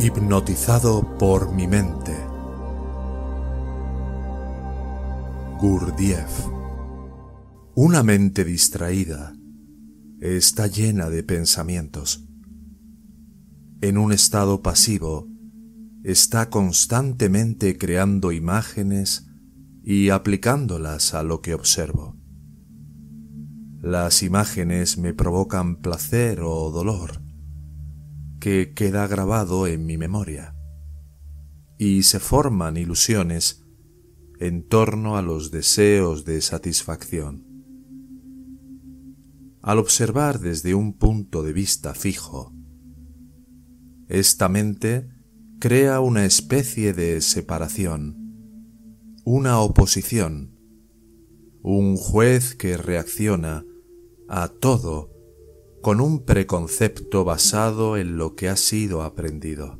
Hipnotizado por mi mente. Gurdjieff. Una mente distraída está llena de pensamientos. En un estado pasivo está constantemente creando imágenes y aplicándolas a lo que observo. Las imágenes me provocan placer o dolor que queda grabado en mi memoria y se forman ilusiones en torno a los deseos de satisfacción. Al observar desde un punto de vista fijo, esta mente crea una especie de separación, una oposición, un juez que reacciona a todo con un preconcepto basado en lo que ha sido aprendido.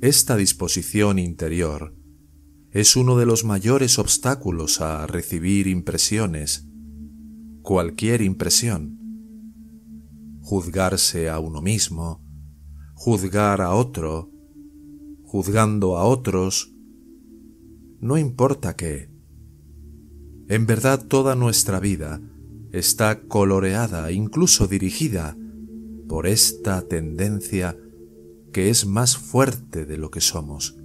Esta disposición interior es uno de los mayores obstáculos a recibir impresiones, cualquier impresión. Juzgarse a uno mismo, juzgar a otro, juzgando a otros, no importa qué. En verdad toda nuestra vida está coloreada, incluso dirigida, por esta tendencia que es más fuerte de lo que somos.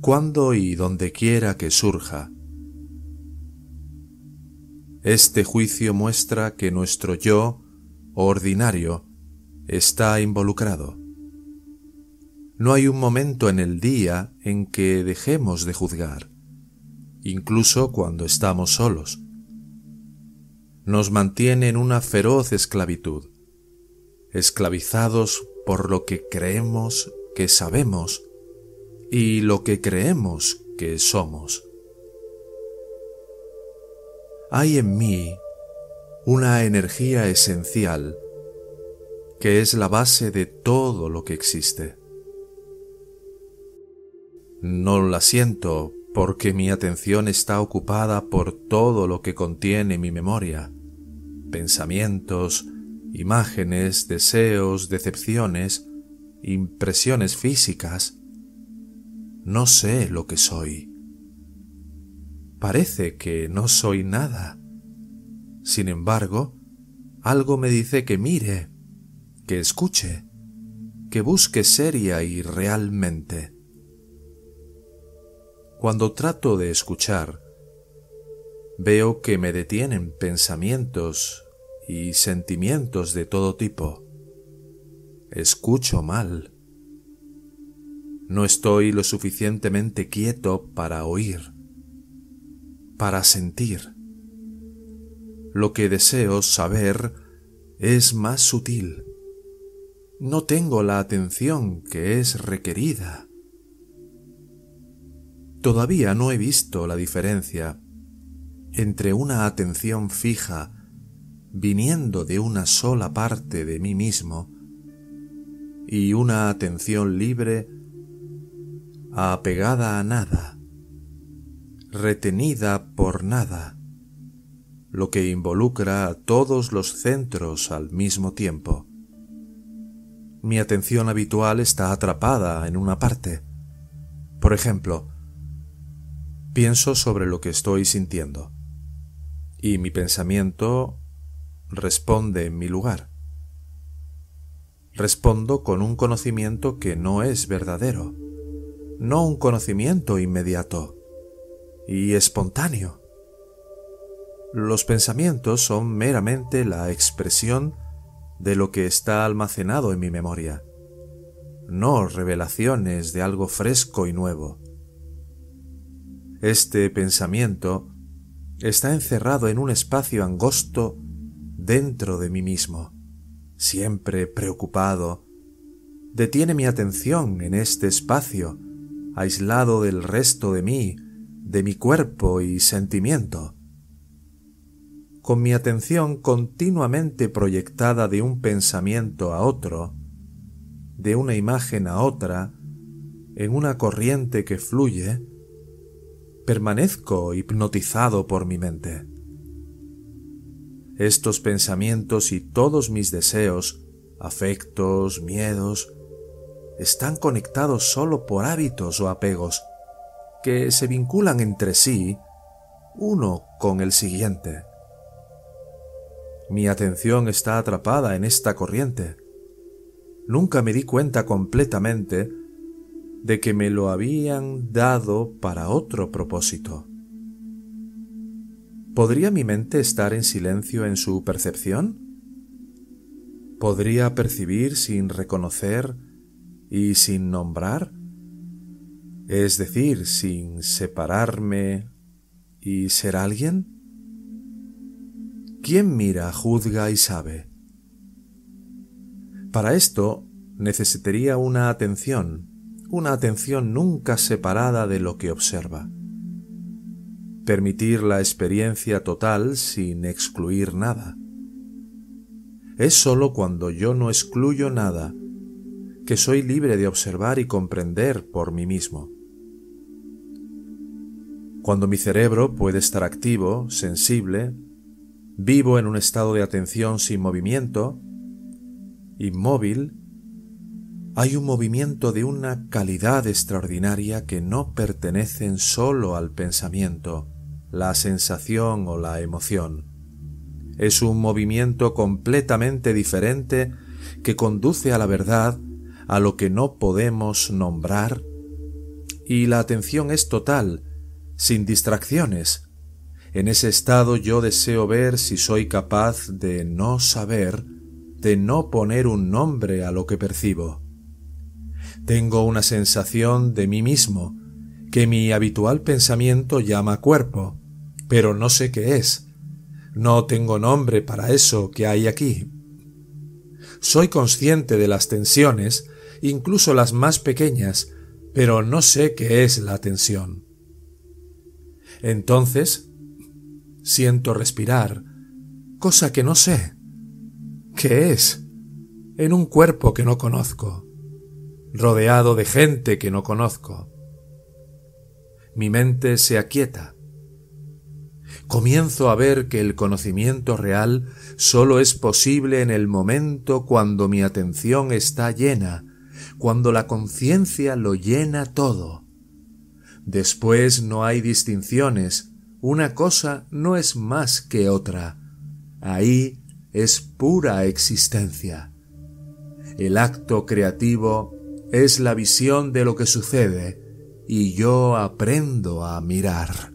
Cuando y donde quiera que surja, este juicio muestra que nuestro yo ordinario está involucrado. No hay un momento en el día en que dejemos de juzgar, incluso cuando estamos solos nos mantiene en una feroz esclavitud, esclavizados por lo que creemos que sabemos y lo que creemos que somos. Hay en mí una energía esencial que es la base de todo lo que existe. No la siento porque mi atención está ocupada por todo lo que contiene mi memoria pensamientos, imágenes, deseos, decepciones, impresiones físicas. No sé lo que soy. Parece que no soy nada. Sin embargo, algo me dice que mire, que escuche, que busque seria y realmente. Cuando trato de escuchar, veo que me detienen pensamientos y sentimientos de todo tipo. Escucho mal. No estoy lo suficientemente quieto para oír, para sentir. Lo que deseo saber es más sutil. No tengo la atención que es requerida. Todavía no he visto la diferencia entre una atención fija viniendo de una sola parte de mí mismo y una atención libre apegada a nada, retenida por nada, lo que involucra a todos los centros al mismo tiempo. Mi atención habitual está atrapada en una parte. Por ejemplo, pienso sobre lo que estoy sintiendo y mi pensamiento responde en mi lugar. Respondo con un conocimiento que no es verdadero, no un conocimiento inmediato y espontáneo. Los pensamientos son meramente la expresión de lo que está almacenado en mi memoria, no revelaciones de algo fresco y nuevo. Este pensamiento está encerrado en un espacio angosto dentro de mí mismo, siempre preocupado. Detiene mi atención en este espacio, aislado del resto de mí, de mi cuerpo y sentimiento. Con mi atención continuamente proyectada de un pensamiento a otro, de una imagen a otra, en una corriente que fluye, permanezco hipnotizado por mi mente. Estos pensamientos y todos mis deseos afectos, miedos, están conectados solo por hábitos o apegos que se vinculan entre sí uno con el siguiente. Mi atención está atrapada en esta corriente. Nunca me di cuenta completamente de que me lo habían dado para otro propósito. ¿Podría mi mente estar en silencio en su percepción? ¿Podría percibir sin reconocer y sin nombrar? Es decir, sin separarme y ser alguien. ¿Quién mira, juzga y sabe? Para esto necesitaría una atención, una atención nunca separada de lo que observa. Permitir la experiencia total sin excluir nada. Es sólo cuando yo no excluyo nada que soy libre de observar y comprender por mí mismo. Cuando mi cerebro puede estar activo, sensible, vivo en un estado de atención sin movimiento, inmóvil, hay un movimiento de una calidad extraordinaria que no pertenecen solo al pensamiento, la sensación o la emoción. Es un movimiento completamente diferente que conduce a la verdad, a lo que no podemos nombrar, y la atención es total, sin distracciones. En ese estado yo deseo ver si soy capaz de no saber, de no poner un nombre a lo que percibo. Tengo una sensación de mí mismo, que mi habitual pensamiento llama cuerpo, pero no sé qué es. No tengo nombre para eso que hay aquí. Soy consciente de las tensiones, incluso las más pequeñas, pero no sé qué es la tensión. Entonces siento respirar, cosa que no sé. ¿Qué es? En un cuerpo que no conozco, rodeado de gente que no conozco. Mi mente se aquieta. Comienzo a ver que el conocimiento real solo es posible en el momento cuando mi atención está llena, cuando la conciencia lo llena todo. Después no hay distinciones, una cosa no es más que otra. Ahí es pura existencia. El acto creativo es la visión de lo que sucede y yo aprendo a mirar.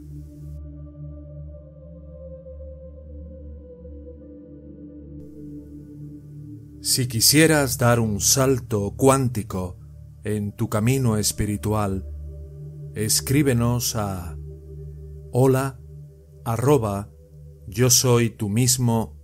Si quisieras dar un salto cuántico en tu camino espiritual, escríbenos a hola arroba yo soy tú mismo.